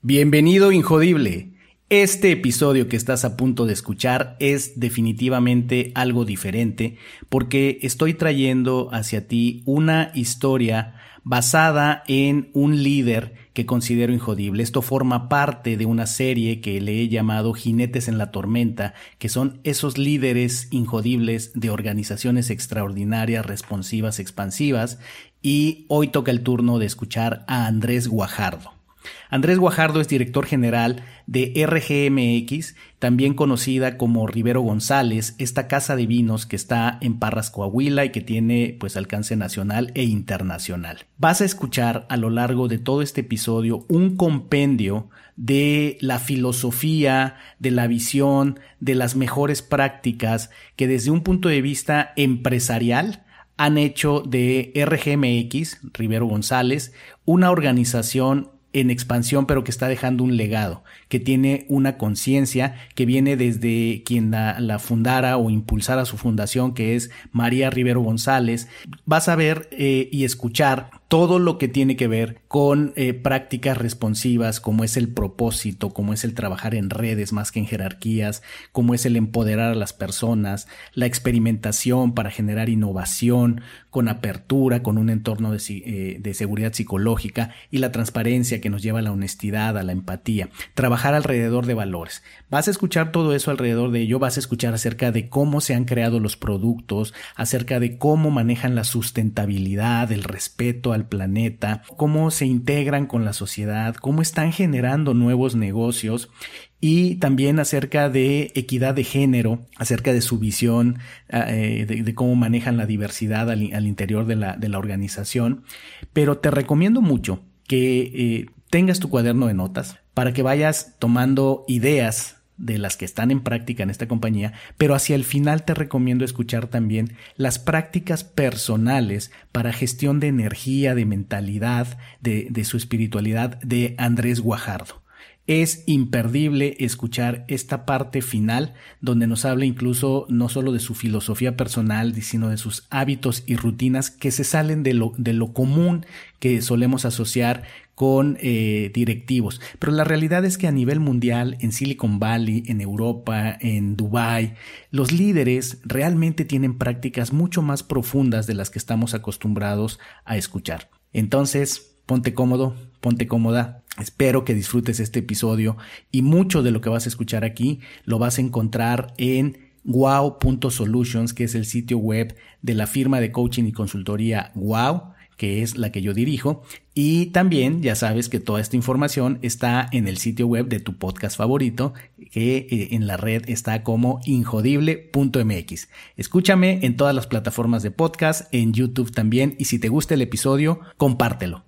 Bienvenido Injodible. Este episodio que estás a punto de escuchar es definitivamente algo diferente porque estoy trayendo hacia ti una historia basada en un líder que considero injodible. Esto forma parte de una serie que le he llamado Jinetes en la Tormenta, que son esos líderes injodibles de organizaciones extraordinarias, responsivas, expansivas, y hoy toca el turno de escuchar a Andrés Guajardo. Andrés Guajardo es director general de RGMX, también conocida como Rivero González, esta casa de vinos que está en Parras, Coahuila y que tiene pues alcance nacional e internacional. Vas a escuchar a lo largo de todo este episodio un compendio de la filosofía, de la visión, de las mejores prácticas que desde un punto de vista empresarial han hecho de RGMX, Rivero González, una organización en expansión, pero que está dejando un legado, que tiene una conciencia que viene desde quien la, fundara o impulsara su fundación, que es María Rivero González. Vas a ver eh, y escuchar todo lo que tiene que ver con eh, prácticas responsivas, como es el propósito, como es el trabajar en redes más que en jerarquías, como es el empoderar a las personas, la experimentación para generar innovación con apertura, con un entorno de, eh, de seguridad psicológica y la transparencia que nos lleva a la honestidad, a la empatía, trabajar alrededor de valores. Vas a escuchar todo eso alrededor de ello, vas a escuchar acerca de cómo se han creado los productos, acerca de cómo manejan la sustentabilidad, el respeto al planeta, cómo se integran con la sociedad, cómo están generando nuevos negocios y también acerca de equidad de género, acerca de su visión, ah, eh, de, cómo manejan la diversidad al, interior de la, de la, organización. Pero te recomiendo mucho que eh, tengas tu cuaderno de notas para que vayas tomando ideas de las que están en práctica en esta compañía, pero hacia el final te recomiendo escuchar también las prácticas personales para gestión de energía, de mentalidad, de, de su espiritualidad de Andrés Guajardo. Es imperdible escuchar esta parte final donde nos habla incluso no solo de su filosofía personal, sino de sus hábitos y rutinas que se salen de lo, común que solemos asociar con eh, directivos. Pero la realidad es que a nivel mundial, en Silicon Valley, en Europa, en Dubai, los líderes realmente tienen prácticas mucho más profundas de las que estamos acostumbrados a escuchar. Entonces, ponte cómodo, ponte cómoda. Espero que disfrutes este episodio y mucho de lo que vas a escuchar aquí lo vas a encontrar en wow.solutions, que es el sitio web de la firma de coaching y consultoría Wow, que es la que yo dirijo. Y también ya sabes que toda esta información está en el sitio web de tu podcast favorito, que eh, en la red está como injodible.mx. Escúchame en todas las plataformas de podcast, en YouTube también, y si te gusta el episodio, compártelo.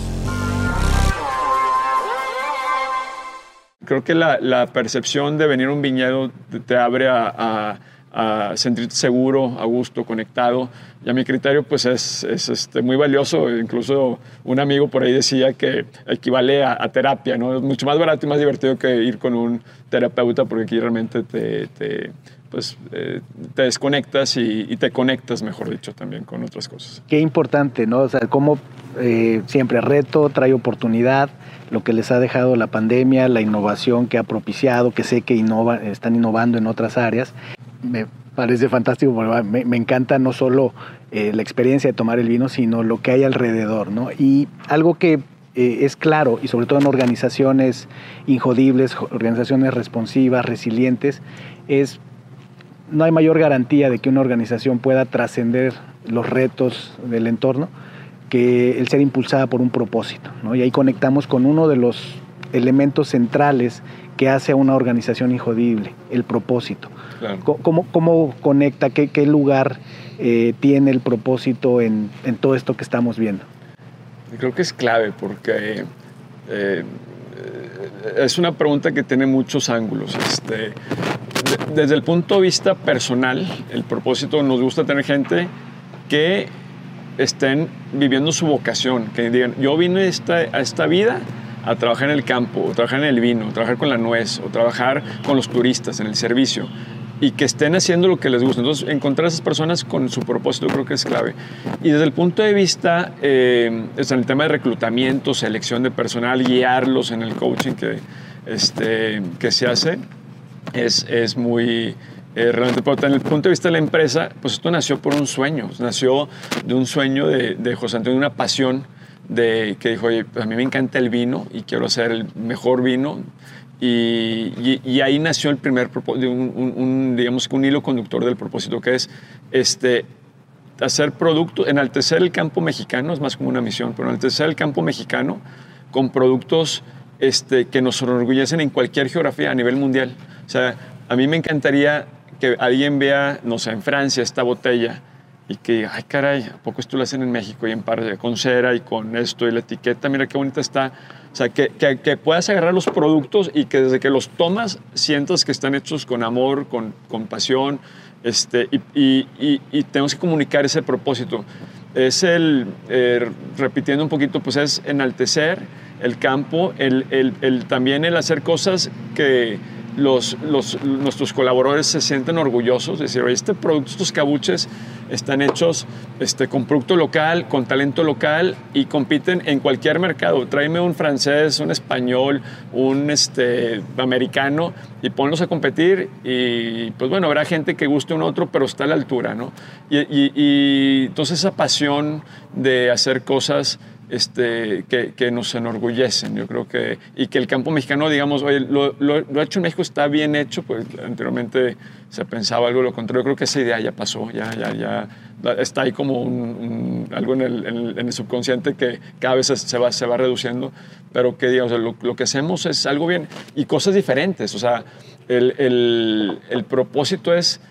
Creo que la, percepción de venir a un viñedo te, abre a, sentirte seguro, a gusto, conectado. Y a mi criterio, pues es, este, muy valioso. Incluso un amigo por ahí decía que equivale a, terapia, ¿no? Es mucho más barato y más divertido que ir con un terapeuta porque aquí realmente te, pues, eh, te desconectas y, te conectas, mejor dicho, también con otras cosas. Qué importante, ¿no? O sea, cómo eh, siempre reto trae oportunidad lo que les ha dejado la pandemia, la innovación que ha propiciado, que sé que están innovando en otras áreas. Me parece fantástico, me, me encanta no solo eh, la experiencia de tomar el vino, sino lo que hay alrededor. ¿no? Y algo que eh, es claro, y sobre todo en organizaciones injodibles, organizaciones responsivas, resilientes, es no hay mayor garantía de que una organización pueda trascender los retos del entorno que el ser impulsada por un propósito. ¿no? Y ahí conectamos con uno de los elementos centrales que hace a una organización injodible, el propósito. ¿Cómo, conecta, qué, qué lugar eh, tiene el propósito en, en, todo esto que estamos viendo? Creo que es clave porque eh, es una pregunta que tiene muchos ángulos. Este, desde el punto de vista personal, el propósito nos gusta tener gente que estén viviendo su vocación, que digan, yo vine esta, a esta vida a trabajar en el campo, o trabajar en el vino, o trabajar con la nuez, o trabajar con los turistas, en el servicio, y que estén haciendo lo que les gusta. Entonces, encontrar a esas personas con su propósito creo que es clave. Y desde el punto de vista, eh, en el tema de reclutamiento, selección de personal, guiarlos en el coaching que, este, que se hace, es, es muy... Eh, realmente, pero en el punto de vista de la empresa, pues esto nació por un sueño, nació de un sueño de, de José Antonio, una pasión de que dijo, oye, pues a mí me encanta el vino y quiero hacer el mejor vino. Y, y, ahí nació el primer, un, un, digamos, un hilo conductor del propósito, que es este, hacer productos, enaltecer el campo mexicano, es más como una misión, pero enaltecer el campo mexicano con productos este, que nos enorgullecen en cualquier geografía a nivel mundial. O sea, a mí me encantaría que alguien vea, no sé, en Francia esta botella y que, ay caray, ¿a poco esto lo hacen en México y en par con cera y con esto y la etiqueta? Mira qué bonita está. O sea, que, que, puedas agarrar los productos y que desde que los tomas sientas que están hechos con amor, con, con pasión, este, y, y, y, tenemos que comunicar ese propósito. Es el, eh, repitiendo un poquito, pues es enaltecer el campo, el, el, el también el hacer cosas que los, nuestros colaboradores se sienten orgullosos de decir, este producto, estos cabuches están hechos este, con producto local, con talento local y compiten en cualquier mercado. Tráeme un francés, un español, un este, americano y ponlos a competir y pues bueno, habrá gente que guste un otro, pero está a la altura, ¿no? Y entonces esa pasión de hacer cosas este, que, que, nos enorgullecen. Yo creo que, y que el campo mexicano, digamos, oye, lo, lo, hecho en México está bien hecho, pues anteriormente se pensaba algo lo contrario. Yo creo que esa idea ya pasó, ya, ya, ya está ahí como un, algo en el, en el, subconsciente que cada vez se va, se va reduciendo, pero que, digamos, lo, lo que hacemos es algo bien y cosas diferentes. O sea, el, el, el propósito es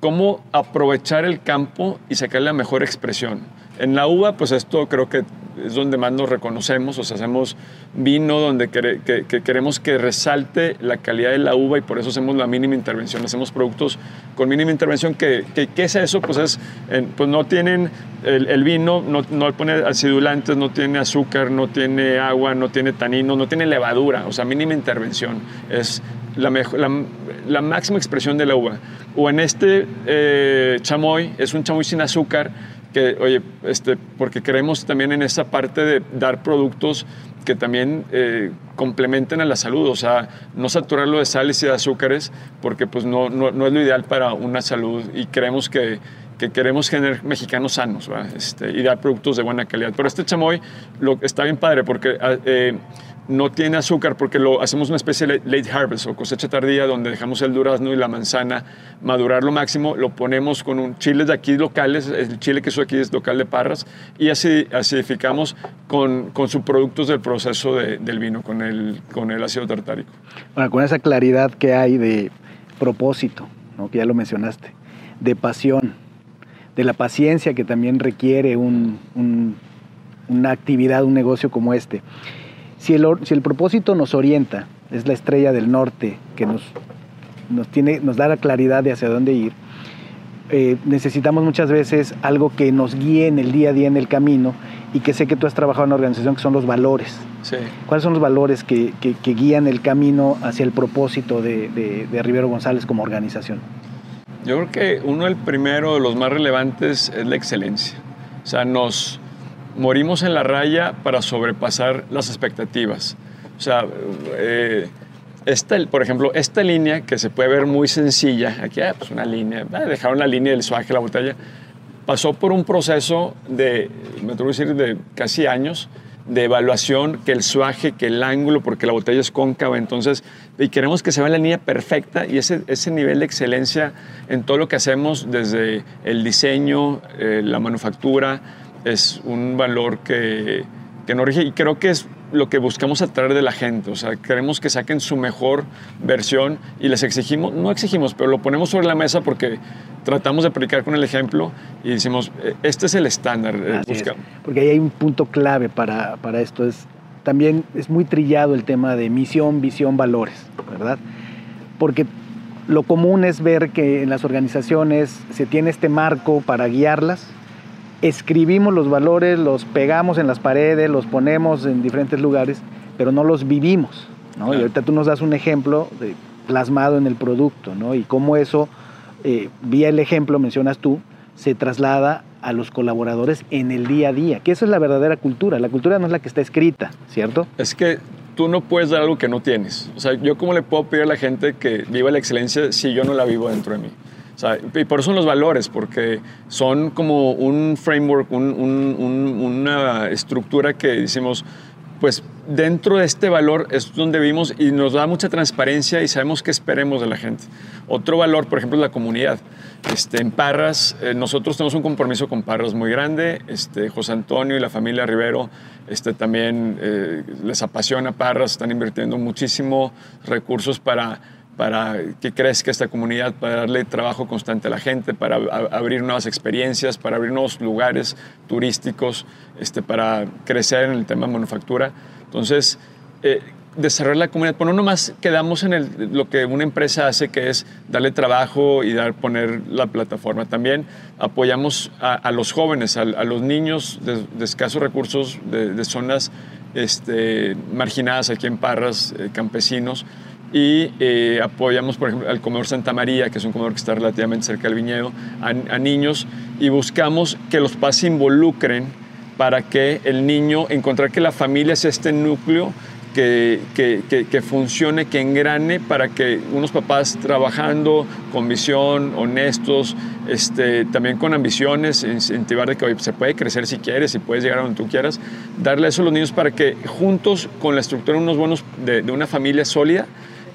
cómo aprovechar el campo y sacarle la mejor expresión. En la uva, pues esto creo que es donde más nos reconocemos, o sea, hacemos vino donde que, queremos que resalte la calidad de la uva y por eso hacemos la mínima intervención, hacemos productos con mínima intervención, que, ¿qué es eso? Pues, es, pues no tienen, el, vino no, no, pone acidulantes, no tiene azúcar, no tiene agua, no tiene tanino, no tiene levadura, o sea, mínima intervención, es la, la, máxima expresión de la uva. O en este eh, chamoy, es un chamoy sin azúcar, que, oye, este, porque queremos también en esa parte de dar productos que también eh, complementen a la salud, o sea, no saturarlo de sales y de azúcares, porque pues no, no, no es lo ideal para una salud y creemos que, que queremos generar mexicanos sanos este, y dar productos de buena calidad. Pero este chamoy lo, está bien padre porque... Ah, eh, no tiene azúcar porque lo hacemos una especie de late harvest o cosecha tardía donde dejamos el durazno y la manzana madurar lo máximo, lo ponemos con un chile de aquí locales, el chile que es aquí es local de Parras y así acidificamos con, con subproductos del proceso del vino, con el, con el ácido tartárico. Bueno, con esa claridad que hay de propósito, ¿no? que ya lo mencionaste, de pasión, de la paciencia que también requiere un, una actividad, un negocio como este si el, si el propósito nos orienta, es la estrella del norte que nos, nos, tiene, nos da la claridad de hacia dónde ir, eh, necesitamos muchas veces algo que nos guíe en el día a día en el camino y que sé que tú has trabajado en una organización que son los valores. Sí. ¿Cuáles son los valores que, que, guían el camino hacia el propósito de, de, de, Rivero González como organización? Yo creo que uno, el primero de los más relevantes es la excelencia. O sea, nos, morimos en la raya para sobrepasar las expectativas. O sea, eh, esta, por ejemplo, esta línea que se puede ver muy sencilla, aquí ah, pues una línea, ah, dejaron la línea del suaje, la botella, pasó por un proceso de, me atrevo a decir, de casi años de evaluación, que el suaje, que el ángulo, porque la botella es cóncava, entonces, y queremos que se vea la línea perfecta y ese, ese nivel de excelencia en todo lo que hacemos, desde el diseño, eh, la manufactura, es un valor que, que no rige y creo que es lo que buscamos atraer de la gente. O sea, queremos que saquen su mejor versión y les exigimos, no exigimos, pero lo ponemos sobre la mesa porque tratamos de predicar con el ejemplo y decimos, e, este es el estándar. Eh, porque ahí hay un punto clave para, para esto, es también es muy trillado el tema de misión, visión, valores, ¿verdad? Porque lo común es ver que en las organizaciones se tiene este marco para guiarlas, escribimos los valores, los pegamos en las paredes, los ponemos en diferentes lugares, pero no los vivimos. ¿no? Y ahorita tú nos das un ejemplo de, plasmado en el producto, ¿no? Y cómo eso, eh, vía el ejemplo, mencionas tú, se traslada a los colaboradores en el día a día, que esa es la verdadera cultura. La cultura no es la que está escrita, ¿cierto? Es que tú no puedes dar algo que no tienes. O sea, yo cómo le puedo pedir a la gente que viva la excelencia si yo no la vivo dentro de mí. Sea, y por eso son los valores, porque son como un framework, una estructura que decimos, pues dentro de este valor es donde vimos y nos da mucha transparencia y sabemos qué esperemos de la gente. Otro valor, por ejemplo, es la comunidad. Este, en Parras, eh, nosotros tenemos un compromiso con Parras muy grande. Este, José Antonio y la familia Rivero este, también eh, les apasiona Parras, están invirtiendo muchísimo recursos para para que crezca esta comunidad, para darle trabajo constante a la gente, para abrir nuevas experiencias, para abrir nuevos lugares turísticos, este, para crecer en el tema de manufactura. Entonces, eh, desarrollar la comunidad, pues no nomás quedamos en el, lo que una empresa hace, que es darle trabajo y dar, poner la plataforma. También apoyamos a, los jóvenes, a, los niños de, escasos recursos, de, zonas este, marginadas aquí en Parras, eh, campesinos, y eh, apoyamos, por ejemplo, al comedor Santa María, que es un comedor que está relativamente cerca del viñedo, a, niños y buscamos que los padres se involucren para que el niño, encontrar que la familia sea este núcleo que, que, que, funcione, que engrane para que unos papás trabajando con visión, honestos, este, también con ambiciones, incentivar de que se puede crecer si quieres, si puedes llegar a donde tú quieras, darle eso a los niños para que juntos con la estructura unos buenos de, de una familia sólida,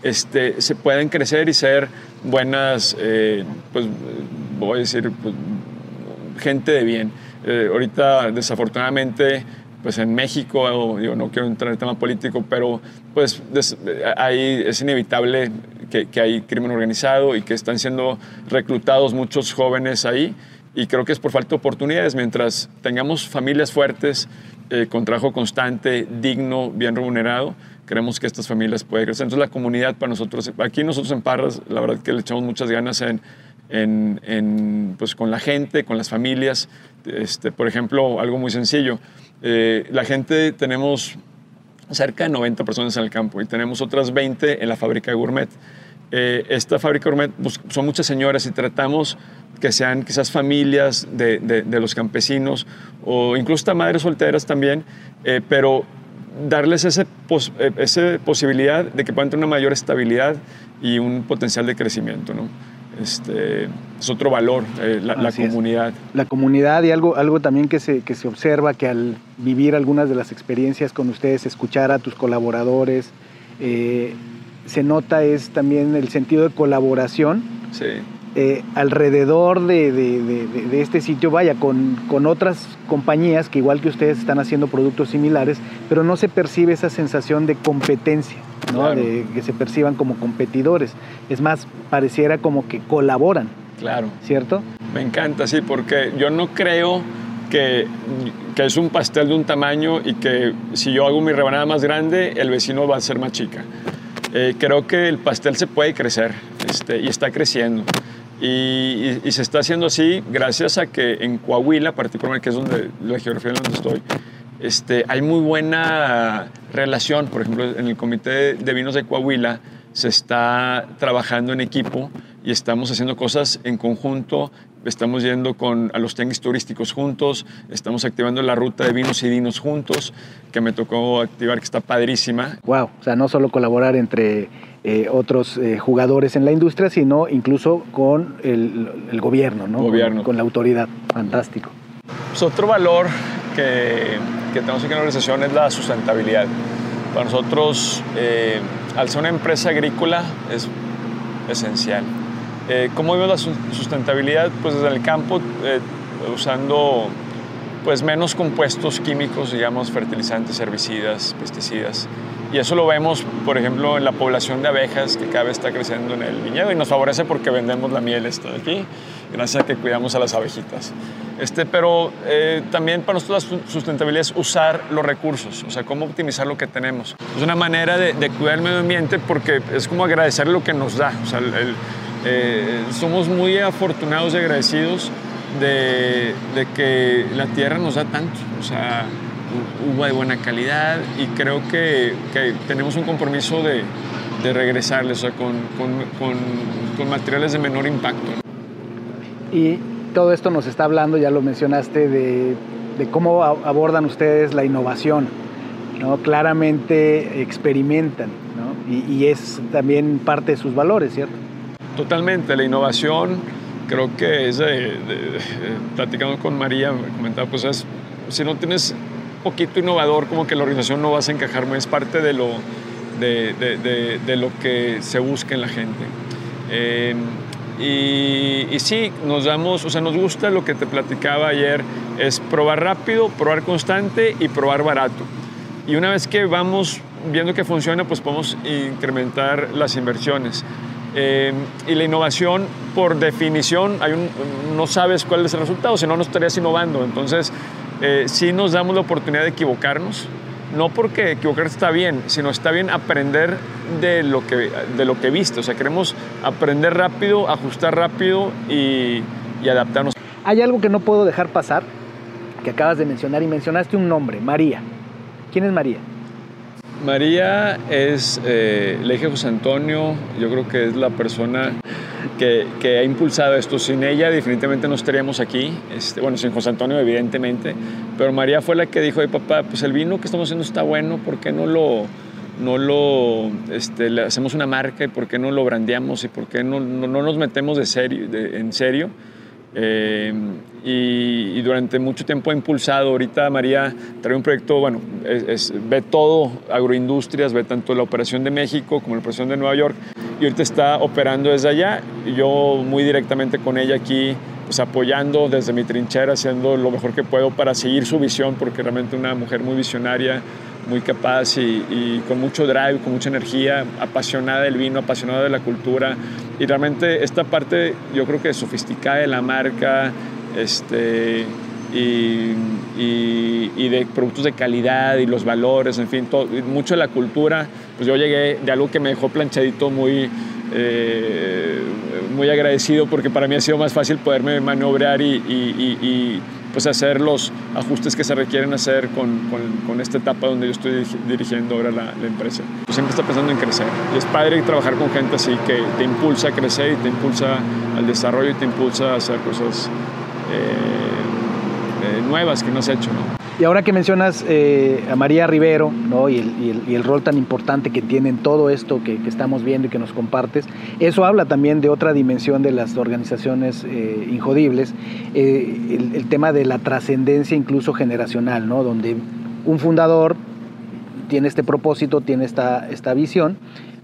este, se pueden crecer y ser buenas, eh, pues voy a decir, pues, gente de bien. Eh, ahorita, desafortunadamente, pues en México, digo, no quiero entrar en el tema político, pero pues ahí es inevitable que, que, hay crimen organizado y que están siendo reclutados muchos jóvenes ahí. Y creo que es por falta de oportunidades. Mientras tengamos familias fuertes, eh, con trabajo constante, digno, bien remunerado, creemos que estas familias pueden crecer. Entonces la comunidad para nosotros, aquí nosotros en Parras, la verdad que le echamos muchas ganas en, en, pues con la gente, con las familias. Este, por ejemplo, algo muy sencillo, eh, la gente tenemos cerca de 90 personas en el campo y tenemos otras 20 en la fábrica de gourmet. Eh, esta fábrica gourmet pues, son muchas señoras y tratamos que sean quizás familias de, de, los campesinos o incluso madres solteras también, eh, pero darles esa eh, ese posibilidad de que puedan tener una mayor estabilidad y un potencial de crecimiento. ¿no? Este, es otro valor, eh, la, comunidad. La comunidad y algo, algo también que se, que se observa que al vivir algunas de las experiencias con ustedes, escuchar a tus colaboradores, eh, se nota es también el sentido de colaboración. Sí. Eh, alrededor de, este sitio, vaya, con, otras compañías que igual que ustedes están haciendo productos similares, pero no se percibe esa sensación de competencia, ¿no? de que se perciban como competidores. Es más, pareciera como que colaboran. Claro. ¿Cierto? Me encanta, sí, porque yo no creo que, es un pastel de un tamaño y que si yo hago mi rebanada más grande, el vecino va a ser más chica. Eh, creo que el pastel se puede crecer este, y está creciendo. Y, se está haciendo así gracias a que en Coahuila, particularmente, que es donde, la geografía donde estoy, este, hay muy buena relación. Por ejemplo, en el Comité de Vinos de Coahuila se está trabajando en equipo y estamos haciendo cosas en conjunto. Estamos yendo con, a los tenis turísticos juntos, estamos activando la ruta de vinos y vinos juntos, que me tocó activar, que está padrísima. Wow, o sea, no solo colaborar entre eh, otros eh, jugadores en la industria, sino incluso con el, gobierno, ¿no? Gobierno. Con, la autoridad. Fantástico. Pues otro valor que, que, tenemos aquí en la organización es la sustentabilidad. Para nosotros, eh, al ser una empresa agrícola, es esencial. ¿Cómo vemos la sustentabilidad? Pues desde el campo, usando pues menos compuestos químicos, digamos, fertilizantes, herbicidas, pesticidas. Y eso lo vemos, por ejemplo, en la población de abejas que cada vez está creciendo en el viñedo y nos favorece porque vendemos la miel esta de aquí, gracias a que cuidamos a las abejitas. Este, pero eh, también para nosotros la sustentabilidad es usar los recursos, o sea, cómo optimizar lo que tenemos. Es una manera de, cuidar el medio ambiente porque es como agradecer lo que nos da. O sea, eh, somos muy afortunados y agradecidos de, que la tierra nos da tanto. O sea, uva de buena calidad y creo que, tenemos un compromiso de, de regresarles, o sea, con, con, con, materiales de menor impacto. Y todo esto nos está hablando, ya lo mencionaste, de, de cómo abordan ustedes la innovación. ¿no? Claramente experimentan ¿no? y, y, es también parte de sus valores, ¿cierto? Totalmente, la innovación creo que es, de, platicando con María, comentaba, pues es, si no tienes poquito innovador, como que la organización no vas a encajar, es parte de lo, de, de lo que se busca en la gente. Eh, y, y, sí, nos damos, o sea, nos gusta lo que te platicaba ayer, es probar rápido, probar constante y probar barato. Y una vez que vamos viendo que funciona, pues podemos incrementar las inversiones. Eh, y la innovación, por definición, hay un, no sabes cuál es el resultado, si no, no estarías innovando. Entonces, eh, sí nos damos la oportunidad de equivocarnos, no porque equivocarse está bien, sino está bien aprender de lo que, de lo que viste. O sea, queremos aprender rápido, ajustar rápido y, y adaptarnos. Hay algo que no puedo dejar pasar, que acabas de mencionar, y mencionaste un nombre, María. ¿Quién es María? María es, eh, le José Antonio, yo creo que es la persona que, ha impulsado esto. Sin ella definitivamente no estaríamos aquí, este, bueno, sin José Antonio evidentemente, pero María fue la que dijo, ay papá, pues el vino que estamos haciendo está bueno, ¿por qué no lo, no lo este, hacemos una marca y por qué no lo brandeamos y por qué no, no, no nos metemos de serio, en serio? Eh, y, durante mucho tiempo ha impulsado. Ahorita María trae un proyecto, bueno, ve todo agroindustrias, ve tanto la operación de México como la operación de Nueva York y ahorita está operando desde allá. Y yo muy directamente con ella aquí, pues apoyando desde mi trinchera, haciendo lo mejor que puedo para seguir su visión, porque realmente una mujer muy visionaria, muy capaz y, con mucho drive, con mucha energía, apasionada del vino, apasionada de la cultura. Y realmente esta parte, yo creo que sofisticada de la marca, este, y, y, de productos de calidad y los valores, en fin, todo, mucho de la cultura. Pues yo llegué de algo que me dejó planchadito muy, eh, muy agradecido porque para mí ha sido más fácil poderme maniobrar y pues hacer los ajustes que se requieren hacer con, con, esta etapa donde yo estoy dirigiendo ahora la, la, empresa. Siempre está pensando en crecer y es padre trabajar con gente así que te impulsa a crecer y te impulsa al desarrollo y te impulsa a hacer cosas eh, eh, nuevas que no has hecho. ¿no? Y ahora que mencionas eh, a María Rivero ¿no? y, el, rol tan importante que tiene en todo esto que, estamos viendo y que nos compartes, eso habla también de otra dimensión de las organizaciones eh, injodibles, eh, el, tema de la trascendencia incluso generacional, ¿no? donde un fundador tiene este propósito, tiene esta, visión,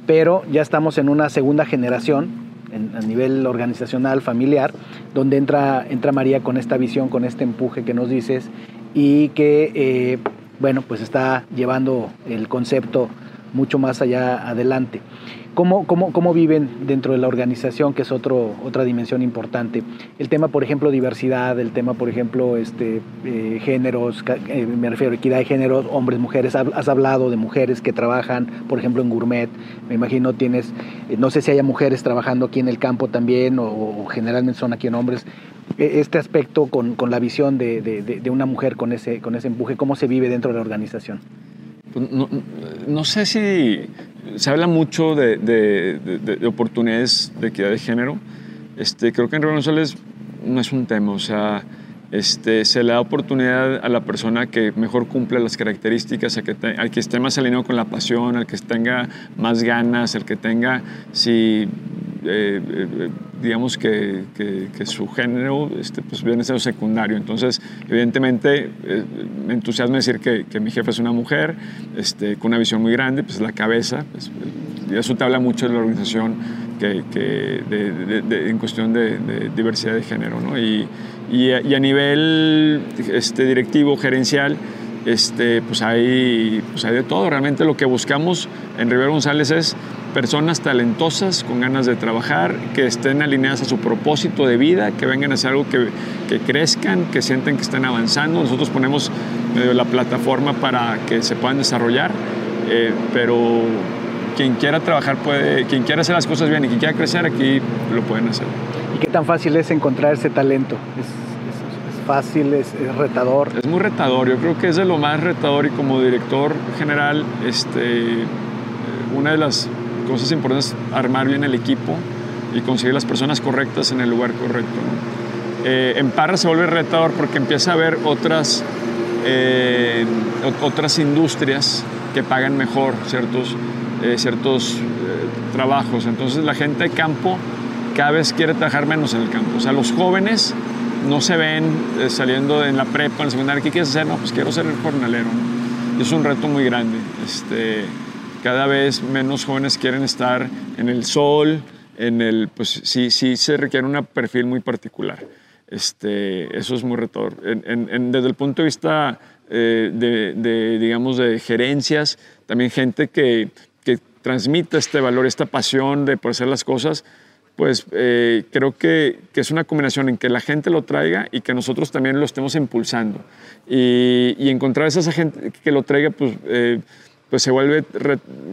pero ya estamos en una segunda generación en, a nivel organizacional, familiar, donde entra María con esta visión, con este empuje que nos dices y que, eh, bueno, pues está llevando el concepto mucho más allá adelante. ¿Cómo, cómo, cómo viven dentro de la organización, que es otro, otra dimensión importante? El tema, por ejemplo, diversidad, el tema, por ejemplo, este, eh, géneros, eh, me refiero a equidad de géneros, hombres, mujeres. Has hablado de mujeres que trabajan, por ejemplo, en gourmet. Me imagino tienes, eh, no sé si haya mujeres trabajando aquí en el campo también, o, o generalmente son aquí en hombres. E, este aspecto con, con la visión de, de, de, una mujer con ese, con ese empuje, ¿cómo se vive dentro de la organización? Pues no, sé si se habla mucho de, de, oportunidades de equidad de género. Este, creo que en redes no es un tema, o sea, este, se le da oportunidad a la persona que mejor cumple las características, a que al que esté más alineado con la pasión, al que tenga más ganas, al que tenga, si eh, eh, digamos que, que, su género este, pues viene siendo secundario. Entonces, evidentemente, eh, me entusiasma decir que, que, mi jefe es una mujer este, con una visión muy grande, pues la cabeza, pues, y eso te habla mucho de la organización que, de, en cuestión de, diversidad de género. ¿no? Y, y, a, nivel este, directivo, gerencial, este, pues, hay, pues hay de todo. Realmente lo que buscamos en Rivero González es personas talentosas, con ganas de trabajar, que estén alineadas a su propósito de vida, que vengan a hacer algo que, que crezcan, que sienten que están avanzando. Nosotros ponemos medio la plataforma para que se puedan desarrollar, eh, pero quien quiera trabajar puede, quien quiera hacer las cosas bien y quien quiera crecer aquí lo pueden hacer. ¿Y qué tan fácil es encontrar ese talento? ¿Es, fácil, es, retador? Es muy retador, yo creo que es de lo más retador y como director general, este, una de las cosas importantes es armar bien el equipo y conseguir las personas correctas en el lugar correcto. Eh, en Parra se vuelve retador porque empieza a haber otras, eh, otras industrias que pagan mejor ciertos, eh, ciertos trabajos. Entonces la gente de campo cada vez quiere trabajar menos en el campo. O sea, los jóvenes no se ven saliendo en la prepa, en el secundario. ¿Qué quieres hacer? No, pues quiero ser el jornalero. Y es un reto muy grande. Este, cada vez menos jóvenes quieren estar en el sol, en el, pues sí, sí se requiere un perfil muy particular. Este, eso es muy retador. desde el punto de vista eh, de, digamos, de gerencias, también gente que, que transmite este valor, esta pasión de por hacer las cosas, pues eh, creo que, que, es una combinación en que la gente lo traiga y que nosotros también lo estemos impulsando. Y, y encontrar a esa gente que lo traiga, pues... Eh, pues se vuelve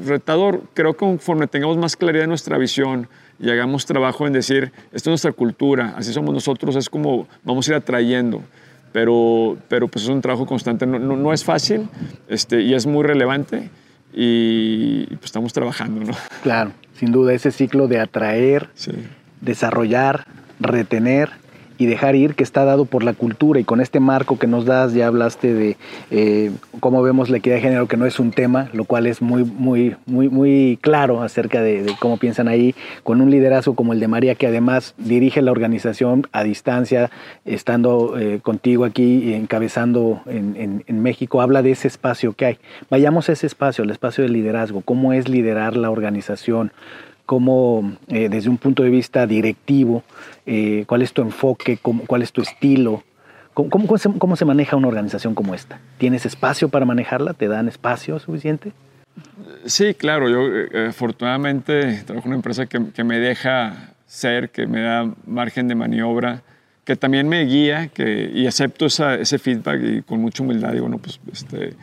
retador. Creo que conforme tengamos más claridad en nuestra visión y hagamos trabajo en decir, esto es nuestra cultura, así somos nosotros, es como vamos a ir atrayendo. Pero, pero pues es un trabajo constante, no, no, es fácil este, y es muy relevante y, pues estamos trabajando, ¿no? Claro, sin duda, ese ciclo de atraer, desarrollar, retener y dejar ir que está dado por la cultura. Y con este marco que nos das ya hablaste de eh, cómo vemos la equidad de género que no es un tema lo cual es muy muy muy muy claro acerca de, cómo piensan ahí con un liderazgo como el de María que además dirige la organización a distancia estando eh, contigo aquí encabezando en, en México habla de ese espacio que hay. Vayamos a ese espacio el espacio de liderazgo. Cómo es liderar la organización cómo eh, desde un punto de vista directivo, eh, cuál es tu enfoque, cuál es tu estilo, ¿Cómo, cómo, se, maneja una organización como esta? ¿Tienes espacio para manejarla? ¿Te dan espacio suficiente? Sí, claro. Yo eh, afortunadamente trabajo en una empresa que, que, me deja ser, que me da margen de maniobra, que también me guía que, y acepto ese feedback y con mucha humildad digo, bueno, pues este,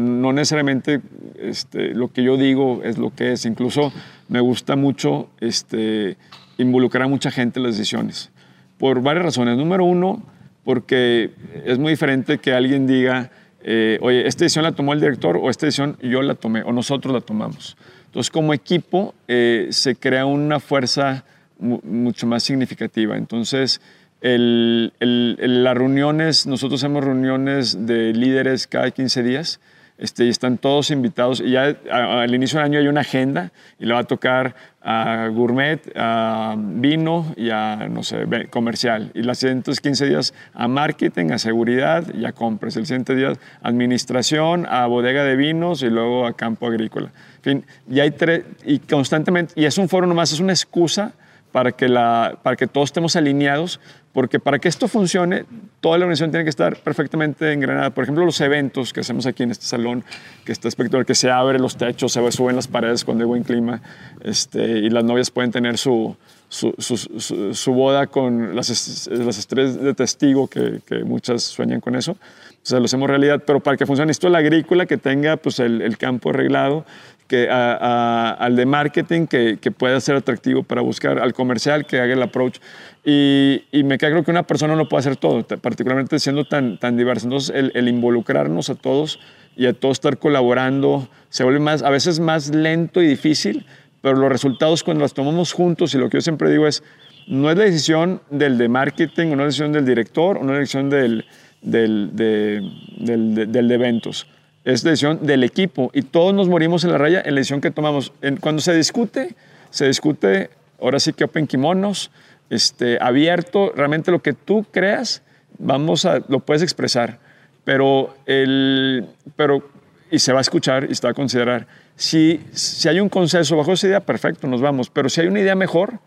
no necesariamente este, lo que yo digo es lo que es. Incluso me gusta mucho este, involucrar a mucha gente en las decisiones. Por varias razones. Número uno, porque es muy diferente que alguien diga, eh, oye, esta decisión la tomó el director o esta decisión yo la tomé o nosotros la tomamos. Entonces, como equipo eh, se crea una fuerza mucho más significativa. Entonces, las reuniones, nosotros hacemos reuniones de líderes cada 15 días este, y están todos invitados. Y ya al inicio del año hay una agenda y le va a tocar a gourmet, a vino y a, no sé, comercial. Y los siguientes 15 días a marketing, a seguridad y a compras. El siguiente día administración, a bodega de vinos y luego a campo agrícola. En fin, y hay tres, y constantemente, y es un foro nomás, es una excusa para que, la, para que todos estemos alineados, porque para que esto funcione, toda la organización tiene que estar perfectamente engranada. Por ejemplo, los eventos que hacemos aquí en este salón, que está espectacular, que se abre los techos, se suben las paredes cuando hay buen clima, este, y las novias pueden tener su, su, su, boda con las, las estrellas de testigo, que, muchas sueñan con eso. O sea, lo hacemos realidad, pero para que funcione esto, la agrícola, que tenga pues, el, el campo arreglado, que al de marketing que, que, pueda ser atractivo para buscar, al comercial que haga el approach. Y, y me queda que una persona no puede hacer todo, particularmente siendo tan, tan diversa. Entonces, el, el, involucrarnos a todos y a todos estar colaborando se vuelve más, a veces más lento y difícil, pero los resultados cuando los tomamos juntos, y lo que yo siempre digo es, no es la decisión del de marketing, o no es la decisión del director, o no es la decisión del, del, de, del, de eventos es decisión del equipo y todos nos morimos en la raya en la decisión que tomamos. cuando se discute, se discute ahora sí que open kimonos, este, abierto, realmente lo que tú creas, vamos a, lo puedes expresar, pero, el, pero y se va a escuchar y se va a considerar. Si, si hay un consenso bajo esa idea, perfecto, nos vamos, pero si hay una idea mejor,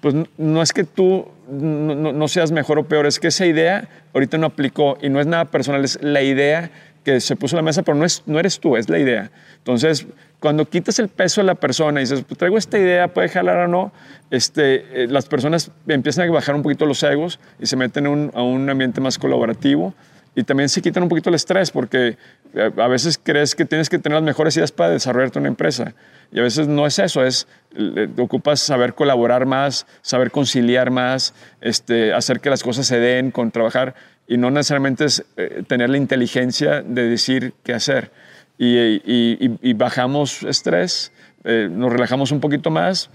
pues no es que tú no, seas mejor o peor, es que esa idea ahorita no aplicó y no es nada personal, es la idea que se puso en la mesa, pero no, es, no eres tú, es la idea. Entonces, cuando quitas el peso de la persona y dices, pues, traigo esta idea, puede jalar o no, este, eh, las personas empiezan a bajar un poquito los egos y se meten a un ambiente más colaborativo y también se quitan un poquito el estrés porque eh, a veces crees que tienes que tener las mejores ideas para desarrollarte una empresa y a veces no es eso, es ocupas saber colaborar más, saber conciliar más, este, hacer que las cosas se den con trabajar y no necesariamente es eh, tener la inteligencia de decir qué hacer. Y, bajamos estrés, eh, nos relajamos un poquito más.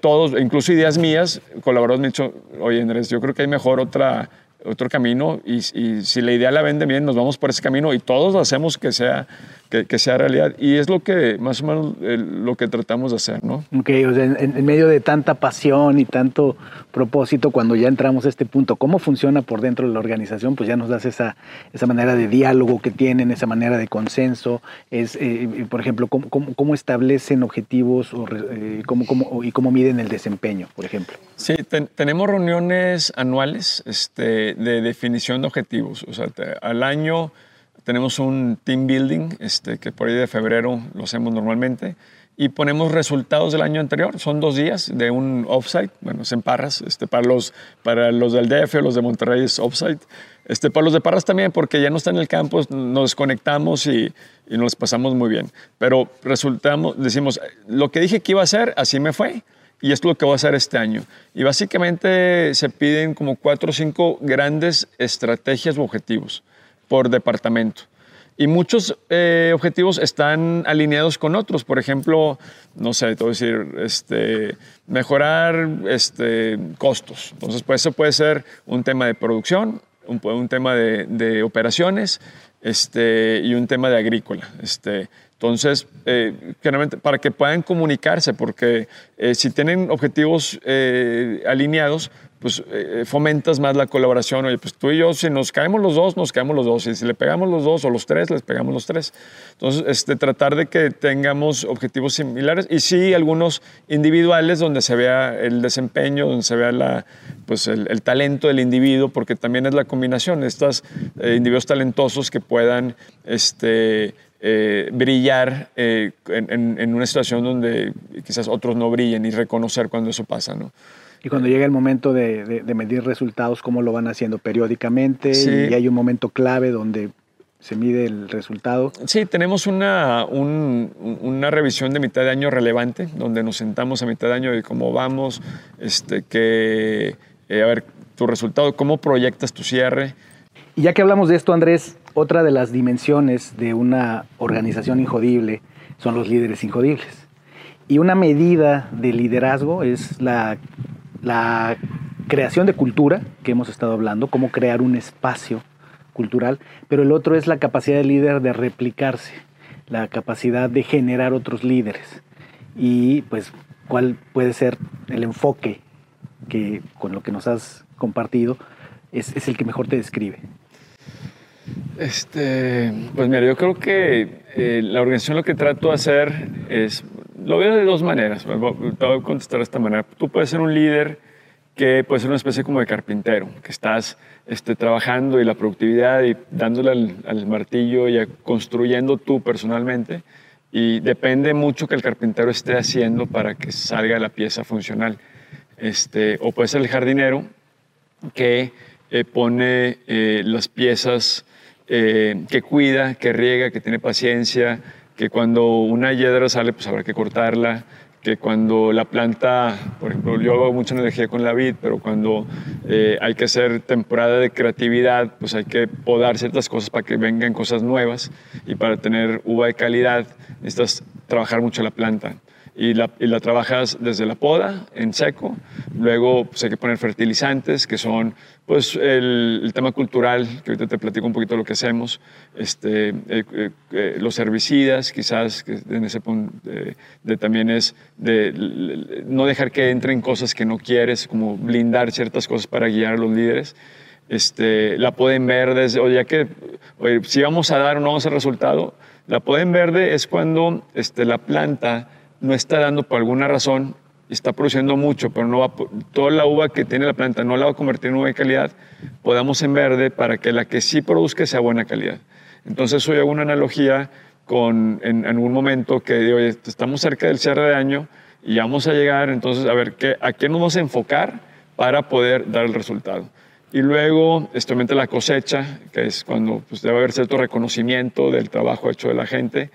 todos, incluso ideas mías, colaboradores me han dicho, oye Andrés, yo creo que hay mejor otra otro camino y, si la idea la vende bien, nos vamos por ese camino y todos hacemos que sea, que, sea realidad. Y es lo que más o menos lo que tratamos de hacer, ¿no? Ok, o sea, en, medio de tanta pasión y tanto propósito, cuando ya entramos a este punto, ¿cómo funciona por dentro de la organización? Pues ya nos das esa, esa manera de diálogo que tienen, esa manera de consenso. Es, eh, por ejemplo, ¿cómo, cómo, establecen objetivos o, eh, cómo, cómo, y cómo miden el desempeño, por ejemplo? Sí, tenemos reuniones anuales este, de definición de objetivos. O sea, al año tenemos un team building, este, que por ahí de febrero lo hacemos normalmente, y ponemos resultados del año anterior. Son dos días de un offsite, bueno, es en Parras, este, para, los, para los del DF o los de Monterrey es offsite. Este, para los de Parras también, porque ya no están en el campo, nos desconectamos y, y nos pasamos muy bien. Pero resultamos, decimos, lo que dije que iba a hacer, así me fue y es lo que voy a hacer este año. Y básicamente se piden como cuatro o cinco grandes estrategias u objetivos por departamento. Y muchos eh, objetivos están alineados con otros. Por ejemplo, no sé, te voy a decir, este, mejorar este, costos. Entonces, pues eso puede ser un tema de producción, un, un tema de, de operaciones este, y un tema de agrícola. Este, entonces, eh, para que puedan comunicarse, porque eh, si tienen objetivos eh, alineados, pues fomentas más la colaboración. Oye, pues tú y yo, si nos caemos los dos, nos caemos los dos. Y si le pegamos los dos o los tres, les pegamos los tres. Entonces, este, tratar de que tengamos objetivos similares y sí algunos individuales donde se vea el desempeño, donde se vea la, pues el, talento del individuo, porque también es la combinación estos individuos talentosos que puedan este, eh, brillar eh, en, una situación donde quizás otros no brillen y reconocer cuando eso pasa, ¿no? Y cuando llega el momento de, medir resultados, ¿cómo lo van haciendo periódicamente? Y hay un momento clave donde se mide el resultado. Sí, tenemos una, una revisión de mitad de año relevante, donde nos sentamos a mitad de año y cómo vamos, este, que, eh, a ver, tu resultado, cómo proyectas tu cierre. Y ya que hablamos de esto, Andrés, otra de las dimensiones de una organización injodible son los líderes injodibles. Y una medida de liderazgo es la, creación de cultura, que hemos estado hablando, cómo crear un espacio cultural, pero el otro es la capacidad del líder de replicarse, la capacidad de generar otros líderes. Y pues, ¿cuál puede ser el enfoque que con lo que nos has compartido es, es el que mejor te describe? Este, pues mira, yo creo que eh, la organización lo que trato de hacer es, lo veo de dos maneras, te voy a contestar de esta manera. Tú puedes ser un líder que puede ser una especie como de carpintero, que estás este, trabajando y la productividad y dándole al, al martillo y construyendo tú personalmente. Y depende mucho que el carpintero esté haciendo para que salga la pieza funcional. Este, o puede ser el jardinero que eh, pone eh, las piezas eh, que cuida, que riega, que tiene paciencia, que cuando una hiedra sale, pues habrá que cortarla, que cuando la planta, por ejemplo, yo hago mucha energía con la vid, pero cuando eh, hay que hacer temporada de creatividad, pues hay que podar ciertas cosas para que vengan cosas nuevas y para tener uva de calidad necesitas trabajar mucho la planta y la, trabajas desde la poda en seco, luego pues, hay que poner fertilizantes, que son pues, el, tema cultural, que ahorita te platico un poquito lo que hacemos, este, eh, eh, eh, los herbicidas, quizás, que en ese punto de, también es de no dejar que entren cosas que no quieres, como blindar ciertas cosas para guiar a los líderes. Este, la poda en verde, o ya que si vamos a dar o no vamos a resultado, la poda en verde es cuando este, la planta no está dando por alguna razón, está produciendo mucho, pero no va, toda la uva que tiene la planta no la va a convertir en uva de calidad, podamos en verde para que la que sí produzca sea buena calidad. Entonces hoy hago una analogía con en, en un momento que digo, estamos cerca del cierre de año y vamos a llegar, entonces a ver, ¿qué, ¿a qué nos vamos a enfocar para poder dar el resultado? Y luego, obviamente, la cosecha, que es cuando pues, debe haber cierto reconocimiento del trabajo hecho de la gente.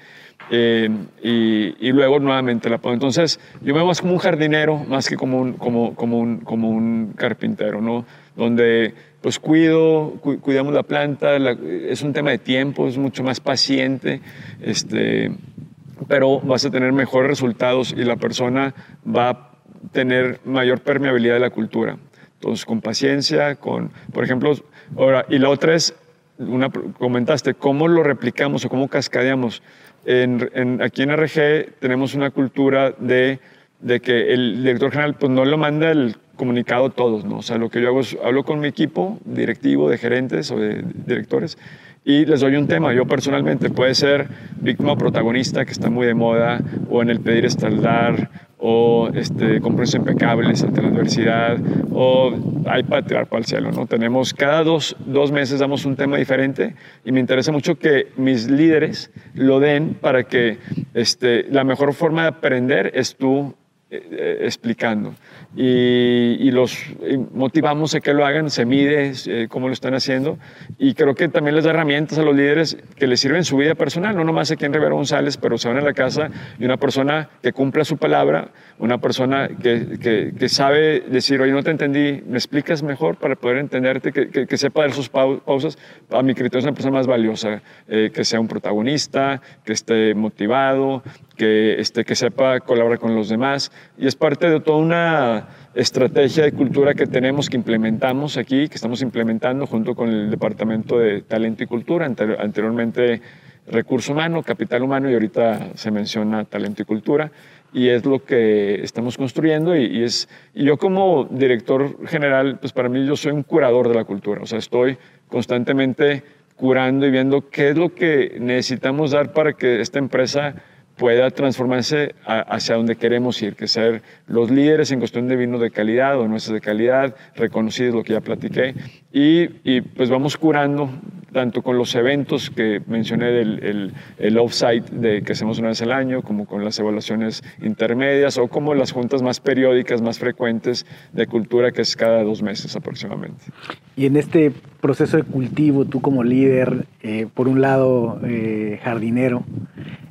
Eh, y, y, luego nuevamente la pongo. Entonces, yo me veo más como un jardinero, más que como un, como, como un, como un carpintero, ¿no? Donde pues cuido, cu cuidamos la planta, la, es un tema de tiempo, es mucho más paciente, este, pero vas a tener mejores resultados y la persona va a tener mayor permeabilidad de la cultura. Entonces, con paciencia, con, por ejemplo, ahora, y la otra es, una, comentaste, ¿cómo lo replicamos o cómo cascadeamos? En, en, aquí en RG tenemos una cultura de, de, que el director general pues, no lo manda el comunicado a todos, ¿no? O sea, lo que yo hago es, hablo con mi equipo directivo de gerentes o de directores y les doy un tema. Yo personalmente puede ser víctima protagonista, que está muy de moda, o en el pedir estaldar, o este, impecables ante la adversidad, o hay para tirar para el cielo, ¿no? Tenemos, cada dos, dos meses damos un tema diferente y me interesa mucho que mis líderes lo den para que este, la mejor forma de aprender es tú eh, explicando. Y, los motivamos a que lo hagan, se mide eh, cómo lo están haciendo. Y creo que también les da herramientas a los líderes que les sirven en su vida personal, no nomás aquí en Rivera González, pero se van a la casa y una persona que cumpla su palabra, una persona que, que, sabe decir, oye, no te entendí, me explicas mejor para poder entenderte, que, que, que sepa dar sus pausas, a mi criterio es una persona más valiosa, eh, que sea un protagonista, que esté motivado, que, este, que sepa colaborar con los demás. Y es parte de toda una estrategia de cultura que tenemos, que implementamos aquí, que estamos implementando junto con el Departamento de Talento y Cultura, anteriormente Recurso Humano, Capital Humano y ahorita se menciona Talento y Cultura. Y es lo que estamos construyendo y, y, es, y yo como director general, pues para mí yo soy un curador de la cultura, o sea, estoy constantemente curando y viendo qué es lo que necesitamos dar para que esta empresa pueda transformarse hacia donde queremos ir, que ser los líderes en cuestión de vino de calidad o nuestros de calidad, reconocidos, lo que ya platiqué, y, y, pues vamos curando tanto con los eventos que mencioné del el, el off-site de, que hacemos una vez al año, como con las evaluaciones intermedias o como las juntas más periódicas, más frecuentes de cultura, que es cada dos meses aproximadamente. Y en este proceso de cultivo, tú como líder, eh, por un lado eh, jardinero,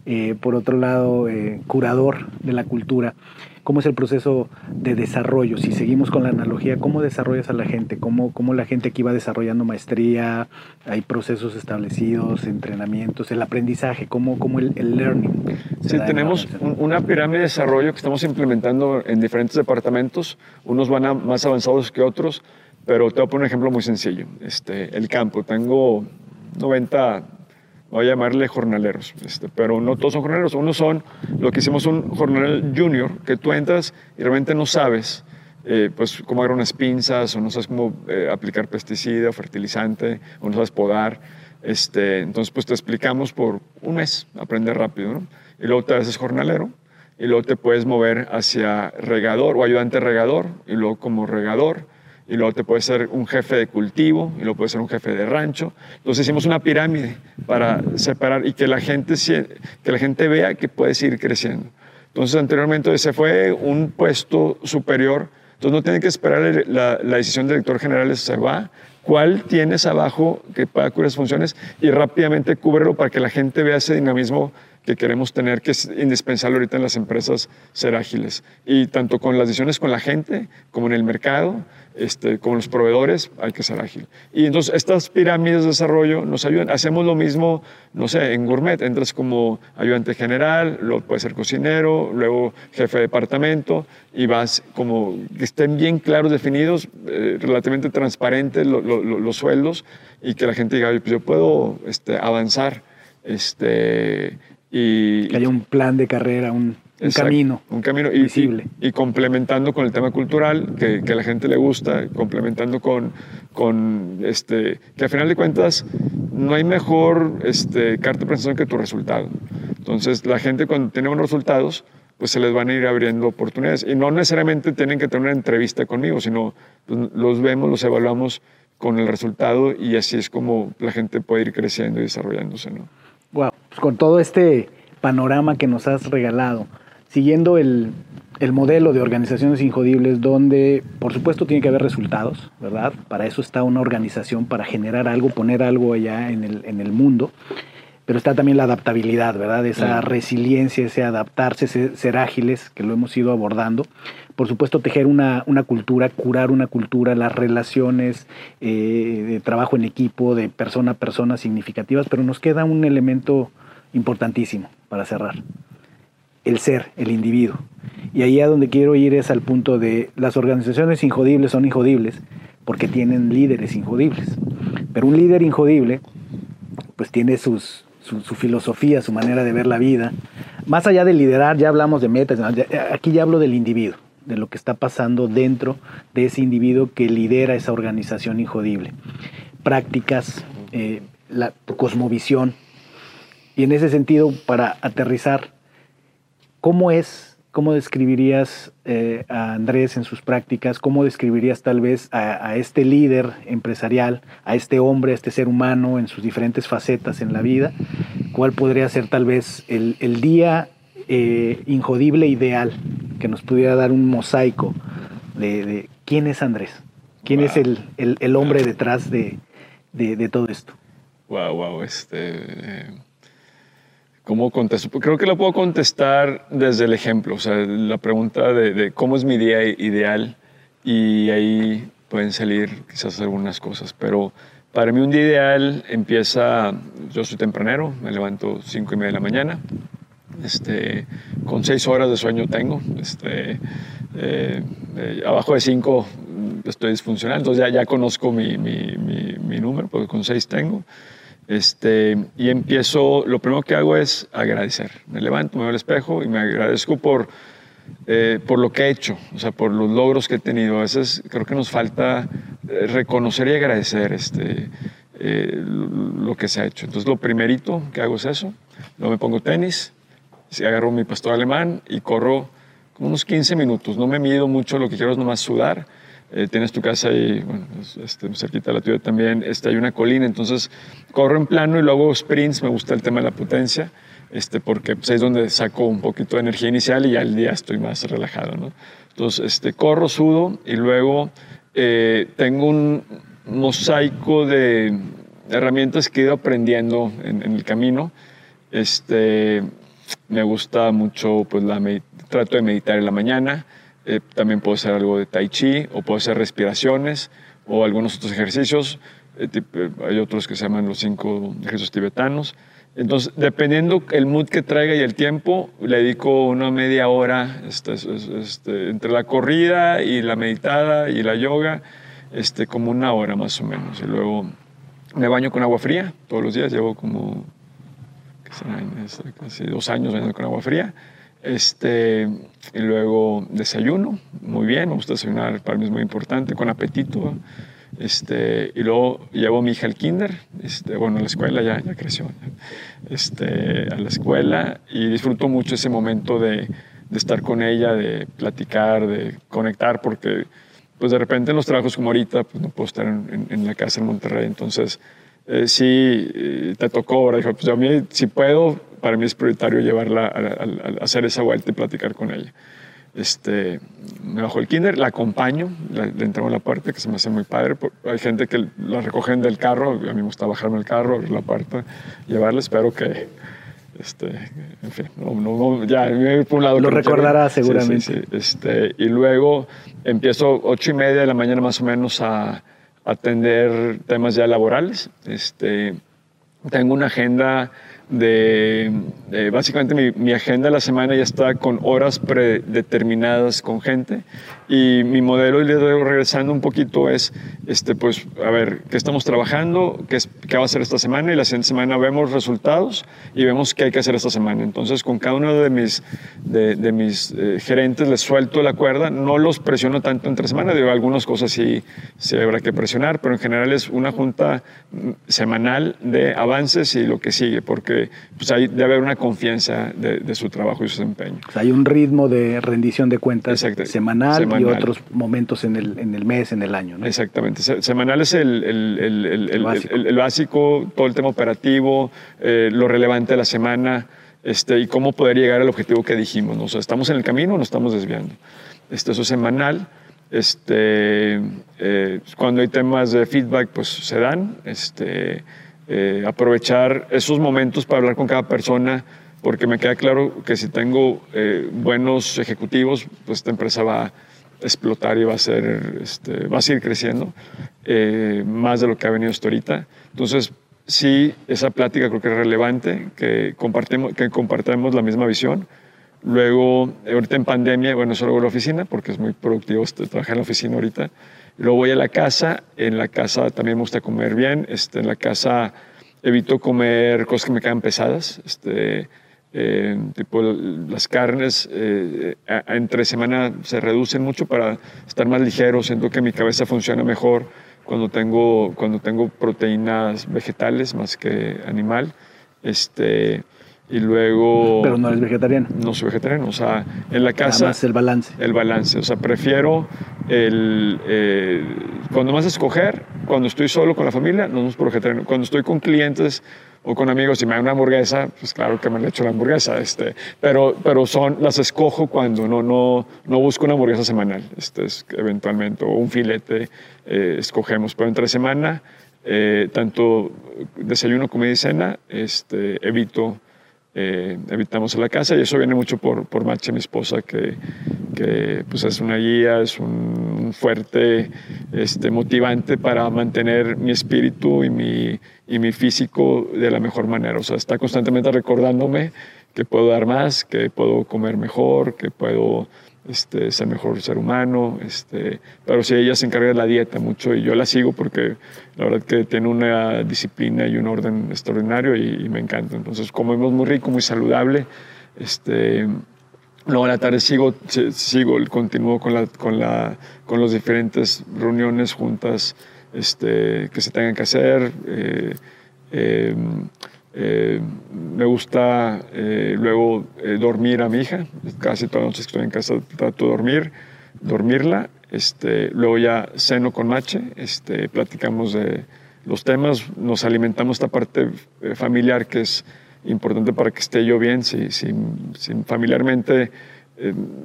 eh, por otro lado curador de la cultura. ¿Cómo es el proceso de desarrollo? Si seguimos con la analogía, ¿cómo desarrollas a la gente? ¿Cómo, cómo la gente aquí va desarrollando maestría? ¿Hay procesos establecidos, entrenamientos, el aprendizaje? ¿Cómo, cómo el, el learning? Sí, tenemos un, una pirámide de desarrollo que estamos implementando en diferentes departamentos. Unos van a más avanzados que otros, pero te voy a poner un ejemplo muy sencillo. Este, el campo. Tengo 90 voy a llamarle jornaleros, este, pero no todos son jornaleros, unos son lo que hicimos un jornal junior, que tú entras y realmente no sabes eh, pues cómo agarrar unas pinzas, o no sabes cómo eh, aplicar pesticida, fertilizante, o no sabes podar, este, entonces pues te explicamos por un mes, aprender rápido, ¿no? Y luego te haces jornalero, y luego te puedes mover hacia regador o ayudante regador, y luego como regador, y luego te puede ser un jefe de cultivo y luego puede ser un jefe de rancho. Entonces hicimos una pirámide para separar y que la gente, que la gente vea que puede seguir creciendo. Entonces anteriormente ese fue un puesto superior, entonces no tiene que esperar la, la decisión del director general, se va, cuál tienes abajo que pueda cubrir las funciones y rápidamente cúbrelo para que la gente vea ese dinamismo que queremos tener, que es indispensable ahorita en las empresas ser ágiles. Y tanto con las decisiones con la gente como en el mercado, este, con los proveedores, hay que ser ágil. Y entonces estas pirámides de desarrollo nos ayudan. Hacemos lo mismo, no sé, en Gourmet, entras como ayudante general, luego puedes ser cocinero, luego jefe de departamento y vas como que estén bien claros, definidos, eh, relativamente transparentes lo, lo, lo, los sueldos y que la gente diga, pues yo puedo este, avanzar. Este, y, que haya un plan de carrera, un, un camino. Un camino y, visible. Y, y, complementando con el tema cultural, que, que, a la gente le gusta, complementando con, con este, que al final de cuentas no hay mejor este, carta de presentación que tu resultado. Entonces, la gente cuando tiene buenos resultados, pues se les van a ir abriendo oportunidades. Y no necesariamente tienen que tener una entrevista conmigo, sino pues, los vemos, los evaluamos con el resultado y así es como la gente puede ir creciendo y desarrollándose, ¿no? Con todo este panorama que nos has regalado, siguiendo el, el modelo de organizaciones injodibles donde por supuesto tiene que haber resultados, ¿verdad? Para eso está una organización, para generar algo, poner algo allá en el, en el mundo, pero está también la adaptabilidad, ¿verdad? Esa resiliencia, ese adaptarse, ese ser ágiles, que lo hemos ido abordando. Por supuesto, tejer una, una cultura, curar una cultura, las relaciones eh, de trabajo en equipo, de persona a persona significativas, pero nos queda un elemento importantísimo para cerrar el ser, el individuo. Y ahí a donde quiero ir es al punto de las organizaciones injodibles son injodibles porque tienen líderes injodibles. Pero un líder injodible pues tiene sus, su, filosofía, su manera de ver la vida. Más allá de liderar, ya hablamos de metas, aquí ya hablo del individuo, de lo que está pasando dentro de ese individuo que lidera esa organización injodible. Prácticas, eh, la cosmovisión. Y en ese sentido, para aterrizar, ¿Cómo es, cómo describirías eh, a Andrés en sus prácticas? ¿Cómo describirías tal vez a, este líder empresarial, a este hombre, a este ser humano en sus diferentes facetas en la vida? ¿Cuál podría ser tal vez el, día eh, injodible ideal que nos pudiera dar un mosaico de, quién es Andrés? ¿Quién es el, hombre detrás de, todo esto? Wow, wow, este ¿Cómo contesto? Creo que lo puedo contestar desde el ejemplo, o sea, la pregunta de, cómo es mi día ideal y ahí pueden salir quizás algunas cosas, pero para mí un día ideal empieza, yo soy tempranero, me levanto cinco y media de la mañana, este, con seis horas de sueño tengo, este, eh, eh, abajo de cinco estoy disfuncional, entonces ya, ya conozco mi, mi, mi, mi número, porque con seis tengo. Este, y empiezo, lo primero que hago es agradecer. Me levanto, me veo al espejo y me agradezco por, eh, por lo que he hecho, o sea, por los logros que he tenido. A veces creo que nos falta eh, reconocer y agradecer este, eh, lo que se ha hecho. Entonces, lo primerito que hago es eso. Luego me pongo tenis, agarro mi pastor alemán y corro como unos 15 minutos. No me mido mucho, lo que quiero es nomás sudar eh, tienes tu casa ahí, bueno, este, cerquita de la tuya también, este, hay una colina, entonces corro en plano y luego sprints, me gusta el tema de la potencia, este, porque pues, es donde saco un poquito de energía inicial y ya el día estoy más relajado, ¿no? Entonces, este, corro, sudo y luego eh, tengo un mosaico de herramientas que he ido aprendiendo en, el camino. Este, me gusta mucho, pues la trato de meditar en la mañana, eh, también puedo hacer algo de tai chi o puedo hacer respiraciones o algunos otros ejercicios. Eh, eh, hay otros que se llaman los cinco ejercicios tibetanos. Entonces, dependiendo el mood que traiga y el tiempo, le dedico una media hora este, este, entre la corrida y la meditada y la yoga, este, como una hora más o menos. Y luego me baño con agua fría todos los días. Llevo como casi dos años bañando con agua fría. Este, y luego desayuno, muy bien, me gusta desayunar, para mí es muy importante, con apetito. Este, y luego llevo a mi hija al kinder, este, bueno, a la escuela ya, ya creció, este, a la escuela y disfruto mucho ese momento de, de, estar con ella, de platicar, de conectar, porque pues de repente en los trabajos como ahorita, pues no puedo estar en, en, la casa en Monterrey, entonces eh, sí, eh, te tocó, ahora pues a mí si puedo, para mí es prioritario llevarla a, hacer esa vuelta y platicar con ella. Este, me bajo el kinder, la acompaño, le, entramos la parte que se me hace muy padre. Hay gente que la recogen del carro, a mí me gusta bajarme el carro, abrir la puerta, llevarla. Espero que, este, en fin, no, no, ya, por un lado. Lo recordará seguramente. Sí, sí, este, y luego empiezo ocho y media de la mañana más o menos a atender temas ya laborales. Este, tengo una agenda de, básicamente mi, agenda de la semana ya está con horas predeterminadas con gente y mi modelo, y le regresando un poquito, es, este, pues, a ver, ¿qué estamos trabajando? ¿Qué, es, ¿Qué, va a hacer esta semana? Y la siguiente semana vemos resultados y vemos qué hay que hacer esta semana. Entonces, con cada uno de mis, de, de mis eh, gerentes les suelto la cuerda, no los presiono tanto entre semana, digo, algunas cosas sí, sí habrá que presionar, pero en general es una junta mm, semanal de avances y lo que sigue, porque pues, hay, debe haber una confianza de, su trabajo y su desempeño. hay un ritmo de rendición de cuentas semanal, y otros momentos en el, en el mes, en el año. Exactamente. semanal es el, el, básico. todo el tema operativo, eh, lo relevante de la semana. Este, y cómo poder llegar al objetivo que dijimos. ¿no? O sea, ¿Estamos en el camino o nos estamos desviando? Este, eso es semanal. Este, eh, cuando hay temas de feedback, pues se dan. Este, eh, aprovechar esos momentos para hablar con cada persona, porque me queda claro que si tengo eh, buenos ejecutivos, pues esta empresa va explotar y va a, ser, este, va a seguir creciendo más de lo que ha venido hasta ahorita. Entonces, sí, esa plática creo que es relevante, que compartimos, que compartamos la misma visión. Luego, ahorita en pandemia, bueno, solo voy a la oficina porque es muy productivo este, trabajar en la oficina ahorita. Luego voy a la casa, en la casa también me gusta comer bien, este, en la casa evito comer cosas que me quedan pesadas, este, eh, tipo las carnes eh, entre semana se reducen mucho para estar más ligero, siento que mi cabeza funciona mejor cuando tengo, cuando tengo proteínas vegetales más que animal. Este, y luego... Pero no eres vegetariano. No soy vegetariano, o sea, en la casa... Más el balance. El balance, o sea, prefiero el... Eh, cuando más escoger, cuando estoy solo con la familia, no es por vegetariano. Cuando estoy con clientes o con amigos y me dan una hamburguesa, pues claro que me han hecho la hamburguesa, este, pero, pero son, las escojo cuando no, no, no busco una hamburguesa semanal, este es eventualmente, o un filete, eh, escogemos, pero entre semana, eh, tanto desayuno, comida y cena, este, evito eh, evitamos en la casa y eso viene mucho por, por mi esposa, que, que pues es una guía, es un fuerte este, motivante para mantener mi espíritu y mi, y mi físico de la mejor manera. O sea, está constantemente recordándome que puedo dar más, que puedo comer mejor, que puedo este, ser mejor ser humano, este, pero sí, ella se encarga de la dieta mucho y yo la sigo porque la verdad que tiene una disciplina y un orden extraordinario y, me encanta. Entonces comemos muy rico, muy saludable. Este, luego a la tarde sigo, sigo continúo con, la, con, la, con las diferentes reuniones, juntas este, que se tengan que hacer. Eh, eh, eh, me gusta eh, luego eh, dormir a mi hija. Casi todas las noches que estoy en casa trato de dormir, dormirla. Este, luego ya ceno con Mache, este, platicamos de los temas, nos alimentamos esta parte familiar que es importante para que esté yo bien. Si, si, familiarmente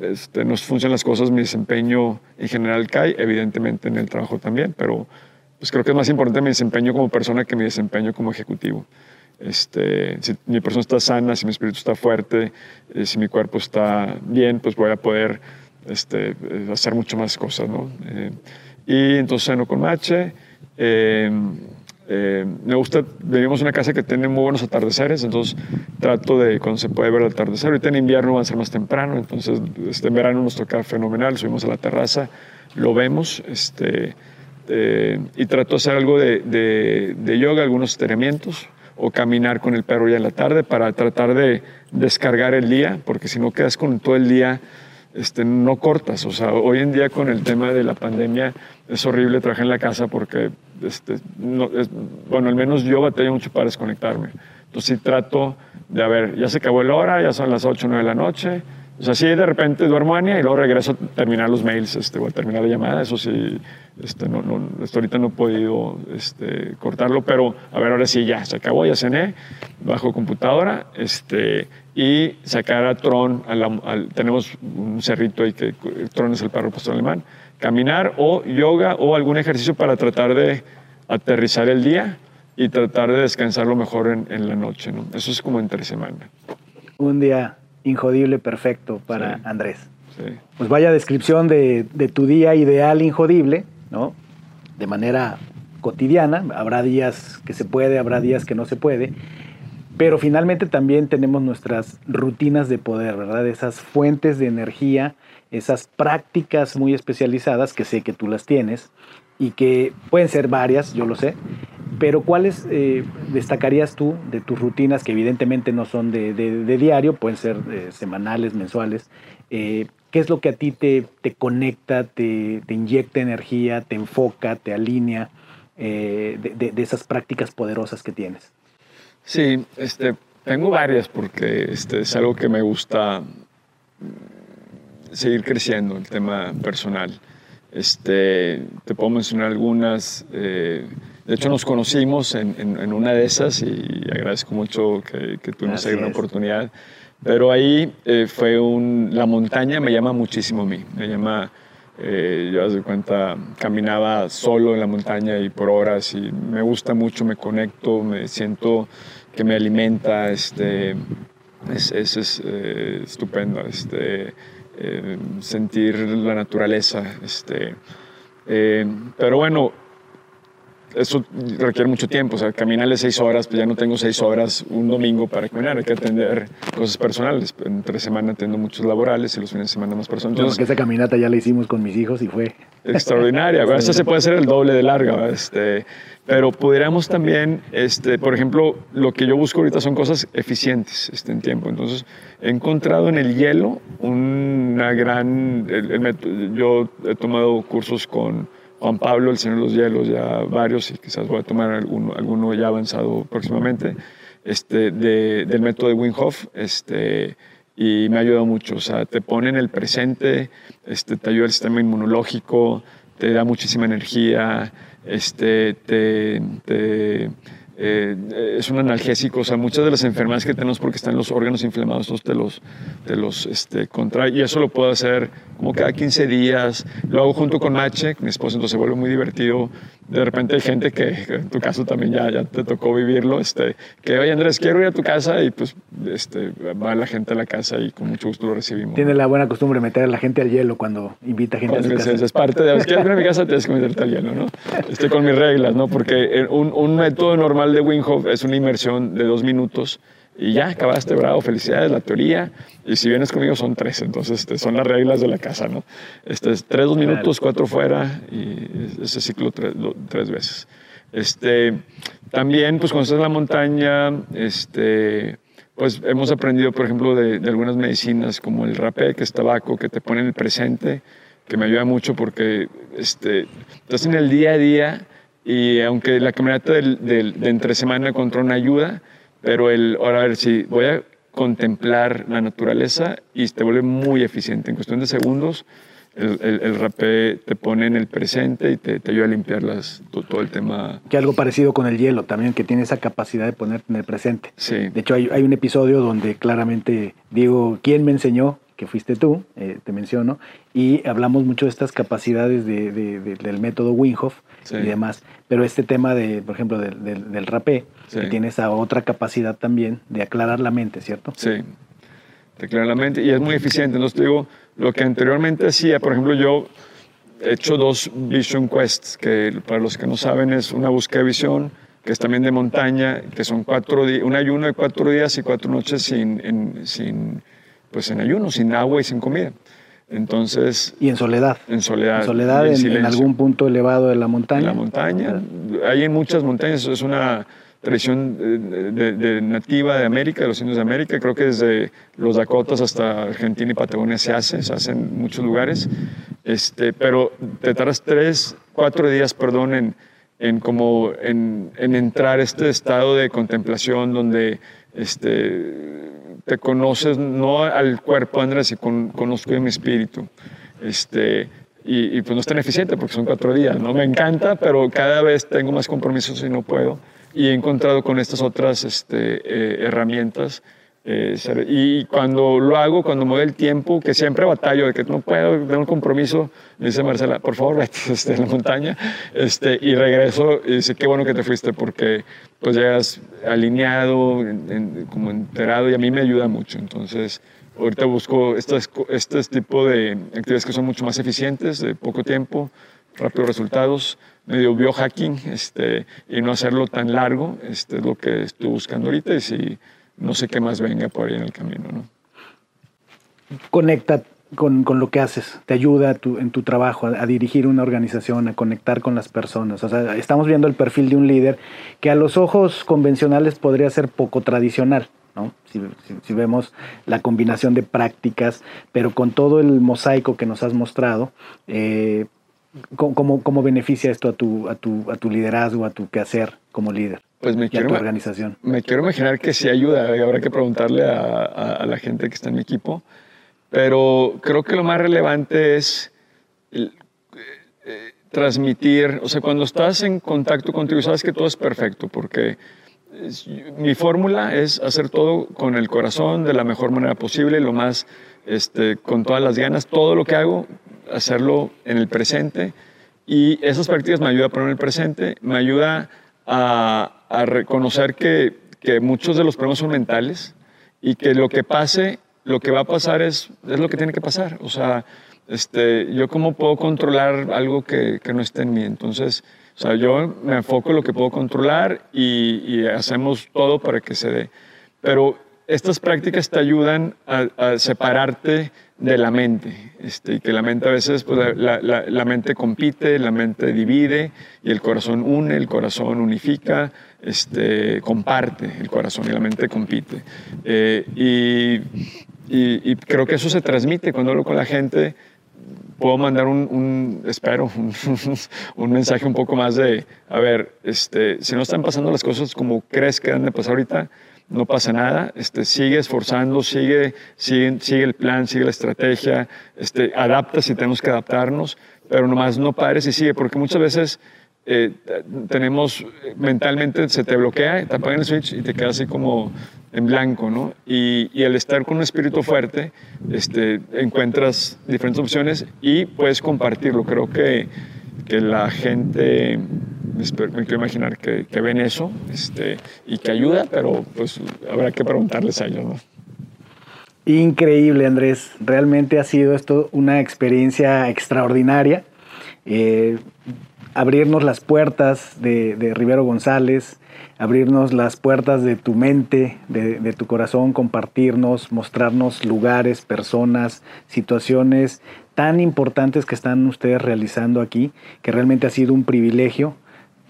este, no funcionan las cosas, mi desempeño en general cae, evidentemente en el trabajo también, pero pues creo que es más importante mi desempeño como persona que mi desempeño como ejecutivo. Este, si mi persona está sana, si mi espíritu está fuerte, eh, si mi cuerpo está bien, pues voy a poder este, eh, hacer mucho más cosas, ¿no? Eh, y entonces ceno con Mache. me gusta, vivimos en una casa que tiene muy buenos atardeceres, entonces trato de, cuando se puede ver el atardecer, ahorita en invierno va a ser más temprano, entonces este, en verano nos toca fenomenal, subimos a la terraza, lo vemos, este, y trato de hacer algo de, de, de yoga, algunos estiramientos, o caminar con el perro ya en la tarde para tratar de descargar el día, porque si no quedas con todo el día, este, no cortas. O sea, hoy en día con el tema de la pandemia es horrible trabajar en la casa porque, este, no, bueno, al menos yo batallo mucho para desconectarme. Entonces sí trato de, a ver, ya se acabó la hora, ya son las 8 o 9 de la noche, o sea, sí, de repente duermo y luego regreso a terminar los mails este, o a terminar la llamada. Eso sí, este, no, no, hasta ahorita no he podido este, cortarlo, pero a ver, ahora sí, ya, se acabó, ya cené, bajo computadora este, y sacar a Tron, tenemos un cerrito ahí que Tron es el perro pastor alemán, caminar o yoga o algún ejercicio para tratar de aterrizar el día y tratar de descansar lo mejor en, en la noche. ¿no? Eso es como entre semana. Un día Injodible perfecto para Andrés. Pues vaya descripción de, tu día ideal injodible, ¿no? De manera cotidiana. Habrá días que se puede, habrá días que no se puede. Pero finalmente también tenemos nuestras rutinas de poder, ¿verdad? Esas fuentes de energía, esas prácticas muy especializadas que sé que tú las tienes y que pueden ser varias, yo lo sé, pero ¿cuáles eh, destacarías tú de tus rutinas que evidentemente no son de, diario, pueden ser eh, semanales, mensuales? Eh, ¿Qué es lo que a ti te, te conecta, te, inyecta energía, te enfoca, te alinea de, esas prácticas poderosas que tienes? Sí, este, tengo varias porque este, es algo que me gusta seguir creciendo, el tema personal. Este, te puedo mencionar algunas. De hecho, nos conocimos en, en, una de esas y agradezco mucho que, que tuvimos ahí una oportunidad. Pero ahí eh, fue un... La montaña me llama muchísimo a mí. Me llama... Eh, yo, de cuenta, caminaba solo en la montaña y por horas y me gusta mucho, me conecto, me siento que me alimenta. Este, es, es, estupendo. Este, eh, sentir la naturaleza. Este, eh, pero bueno, eso requiere mucho tiempo, o sea, caminarle seis horas, pues ya no tengo seis horas un domingo para caminar, hay que atender cosas personales. Entre semana atiendo muchos laborales y los fines de semana más personales. Entonces, que esa caminata ya la hicimos con mis hijos y fue extraordinaria. A se puede hacer el doble de larga. Este, pero pudiéramos también, este, por ejemplo, lo que yo busco ahorita son cosas eficientes este, en tiempo. Entonces, he encontrado en el hielo una gran... yo he tomado cursos con Juan Pablo, el Señor de los Hielos, ya varios, y quizás voy a tomar alguno, alguno ya avanzado próximamente, este, del método de Wim. Este, y me ha ayudado mucho. O sea, te pone en el presente, este, te ayuda el sistema inmunológico, te da muchísima energía, este, te, te eh, es un analgésico, o sea, muchas de las enfermedades que tenemos porque están los órganos inflamados, estos te los, te los este, contrae, y eso lo puedo hacer como cada 15 días, lo hago junto con Mache, mi esposo, entonces se vuelve muy divertido, de repente hay gente que, en tu caso también ya, ya te tocó vivirlo, este, que, oye Andrés, quiero ir a tu casa, y pues este, va la gente a la casa y con mucho gusto lo recibimos. Tiene la buena costumbre de meter a la gente al hielo cuando invita gente a su casa. Es parte de, quieres ir a mi casa, tienes que meterte al hielo, ¿no? Estoy con mis reglas, ¿no? Porque un, un método normal de Wim Hof es una inmersión de dos minutos y ya acabaste, bravo, felicidades, la teoría. Y si vienes conmigo son tres, entonces este, son las reglas de la casa, ¿no? Este, tres, dos minutos, cuatro fuera y ese ciclo tres, veces. Este, también, pues cuando estás en la montaña, este, pues hemos aprendido, por ejemplo, de, de algunas medicinas como el rapé, que es tabaco, que te pone en el presente, que me ayuda mucho porque este, estás en el día a día y aunque la caminata del, de entre semana contra una ayuda, pero el, ahora a ver si voy a contemplar la naturaleza y te vuelve muy eficiente. En cuestión de segundos, el, el, rapé te pone en el presente y te, te ayuda a limpiar las, todo, el tema. Que algo parecido con el hielo también, que tiene esa capacidad de ponerte en el presente. Sí. De hecho, hay, hay un episodio donde claramente digo, ¿quién me enseñó? que fuiste tú, eh, te menciono, y hablamos mucho de estas capacidades de, del método Winhoff y demás. Pero este tema, de, por ejemplo, del, del, rapé, que tiene esa otra capacidad también de aclarar la mente, ¿cierto? Sí, de aclarar la mente y es muy eficiente. Entonces, te digo, lo que anteriormente hacía, por ejemplo, yo he hecho dos Vision Quests, que para los que no saben es una búsqueda de visión, que es también de montaña, que son cuatro días, un ayuno de cuatro días y cuatro noches sin, sin pues en ayuno, sin agua y sin comida. Entonces... Y en soledad. En soledad. En soledad, en, algún punto elevado de la montaña. En la montaña. Hay en muchas montañas, es una tradición de, nativa de América, de los indios de América. Creo que desde los Dakotas hasta Argentina y Patagonia se hace, se hace en muchos lugares. Este, pero te tardas tres, cuatro días, perdón, en, en, como, en, en entrar este estado de contemplación donde este, te conoces no al cuerpo, Andrés, sino conozco mi espíritu. Este, y, pues no es tan eficiente porque son cuatro días, ¿no? Me encanta, pero cada vez tengo más compromisos y no puedo. Y he encontrado con estas otras este, eh, herramientas eh, y cuando lo hago, cuando me doy el tiempo, que siempre batallo de que no puedo, tengo un compromiso, me dice Marcela, por favor, vete este, en la montaña, este, y regreso y dice, qué bueno que te fuiste porque pues llegas alineado, como enterado y a mí me ayuda mucho. Entonces, ahorita busco este, este tipo de actividades que son mucho más eficientes, de poco tiempo, rápidos resultados, medio biohacking, este, y no hacerlo tan largo, este, es lo que estoy buscando ahorita y si no sé qué más venga por ahí en el camino, ¿no? Conecta con, lo que haces, te ayuda en tu trabajo a, dirigir una organización, a conectar con las personas. O sea, estamos viendo el perfil de un líder que a los ojos convencionales podría ser poco tradicional. ¿no? Si, vemos la combinación de prácticas, pero con todo el mosaico que nos has mostrado, eh, ¿Cómo, cómo, beneficia esto a tu, a, tu, a tu liderazgo, a tu quehacer como líder? Pues me quiero, tu organización. Me quiero imaginar que sí ayuda. Habrá que preguntarle a, a, la gente que está en mi equipo. Pero creo que lo más relevante es eh, eh, transmitir, o sea, cuando estás en contacto contigo, sabes que todo es perfecto, porque mi fórmula es hacer todo con el corazón, de la mejor manera posible, lo más, este, con todas las ganas, todo lo que hago, hacerlo en el presente. Y esas prácticas me ayudan a poner el presente, me ayuda a, a reconocer que, que, muchos de los problemas son mentales y que lo que pase, lo que va a pasar es, es lo que tiene que pasar. O sea, este, yo cómo puedo controlar algo que, que no esté en mí. Entonces, o sea, yo me enfoco en lo que puedo controlar y, hacemos todo para que se dé. Pero estas prácticas te ayudan a, separarte de la mente, este, que la mente a veces, pues, la, la, mente compite, la mente divide, y el corazón une, el corazón unifica, este, comparte, el corazón y la mente compite. Eh, y, y, creo que eso se transmite cuando hablo con la gente, puedo mandar un, espero, un, mensaje un poco más de, a ver, este, si no están pasando las cosas como crees que deben de pasar ahorita, no pasa nada, este, sigue esforzando, sigue, sigue, sigue el plan, sigue la estrategia, este, adapta si tenemos que adaptarnos, pero nomás no pares y sigue, porque muchas veces eh, tenemos, mentalmente se te bloquea, te apagan el switch y te quedas así como en blanco, ¿no? Y, y al estar con un espíritu fuerte, este, encuentras diferentes opciones y puedes compartirlo. Creo que, que la gente, me quiero imaginar que, ven eso este, y que ayuda, pero pues habrá que preguntarles a ellos, ¿no? Increíble, Andrés. Realmente ha sido esto una experiencia extraordinaria. Eh, abrirnos las puertas de, de, Rivero González, abrirnos las puertas de tu mente, de, tu corazón, compartirnos, mostrarnos lugares, personas, situaciones tan importantes que están ustedes realizando aquí, que realmente ha sido un privilegio.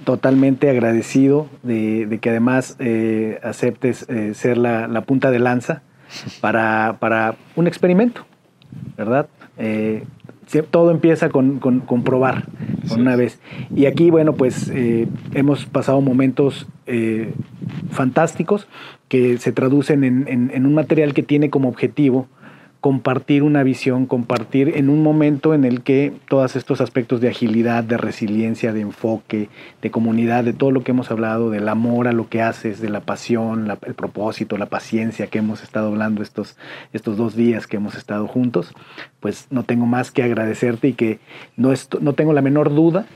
Totalmente agradecido de, que además eh, aceptes eh, ser la, la, punta de lanza para, para un experimento, ¿verdad? Eh, todo empieza con, con, probar, con una vez. Y aquí, bueno, pues eh, hemos pasado momentos eh, fantásticos que se traducen en, en, un material que tiene como objetivo compartir una visión, compartir en un momento en el que todos estos aspectos de agilidad, de resiliencia, de enfoque, de comunidad, de todo lo que hemos hablado, del amor a lo que haces, de la pasión, el propósito, la paciencia que hemos estado hablando estos, estos dos días que hemos estado juntos, pues no tengo más que agradecerte y que no, no tengo la menor duda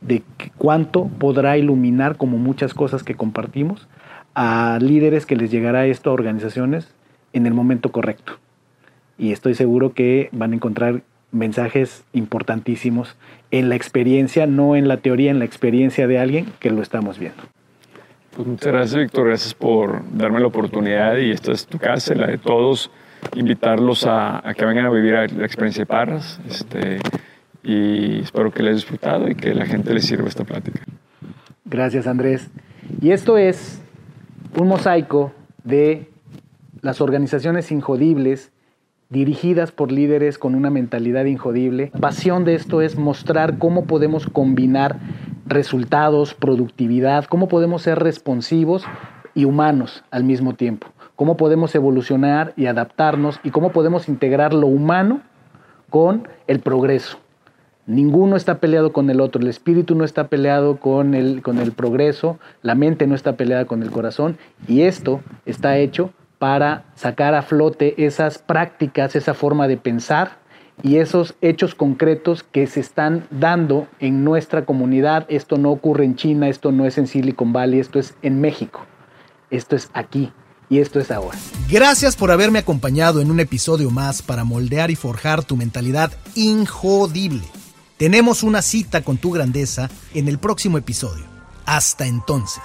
de cuánto podrá iluminar, como muchas cosas que compartimos, a líderes que les llegará esto a organizaciones en el momento correcto y estoy seguro que van a encontrar mensajes importantísimos en la experiencia, no en la teoría, en la experiencia de alguien que lo estamos viendo. Pues muchas gracias, Víctor. Gracias por darme la oportunidad y esta es tu casa, la de todos. Invitarlos a, que vengan a vivir la experiencia de Parras. Este, y espero que les haya disfrutado y que la gente les sirva esta plática. Gracias, Andrés. Y esto es un mosaico de las organizaciones injodibles dirigidas por líderes con una mentalidad injodible. La pasión de esto es mostrar cómo podemos combinar resultados, productividad, cómo podemos ser responsivos y humanos al mismo tiempo, cómo podemos evolucionar y adaptarnos y cómo podemos integrar lo humano con el progreso. Ninguno está peleado con el otro, el espíritu no está peleado con el, con el progreso, la mente no está peleada con el corazón y esto está hecho para sacar a flote esas prácticas, esa forma de pensar y esos hechos concretos que se están dando en nuestra comunidad. Esto no ocurre en China, esto no es en Silicon Valley, esto es en México, esto es aquí y esto es ahora. Gracias por haberme acompañado en un episodio más para moldear y forjar tu mentalidad injodible. Tenemos una cita con tu grandeza en el próximo episodio. Hasta entonces.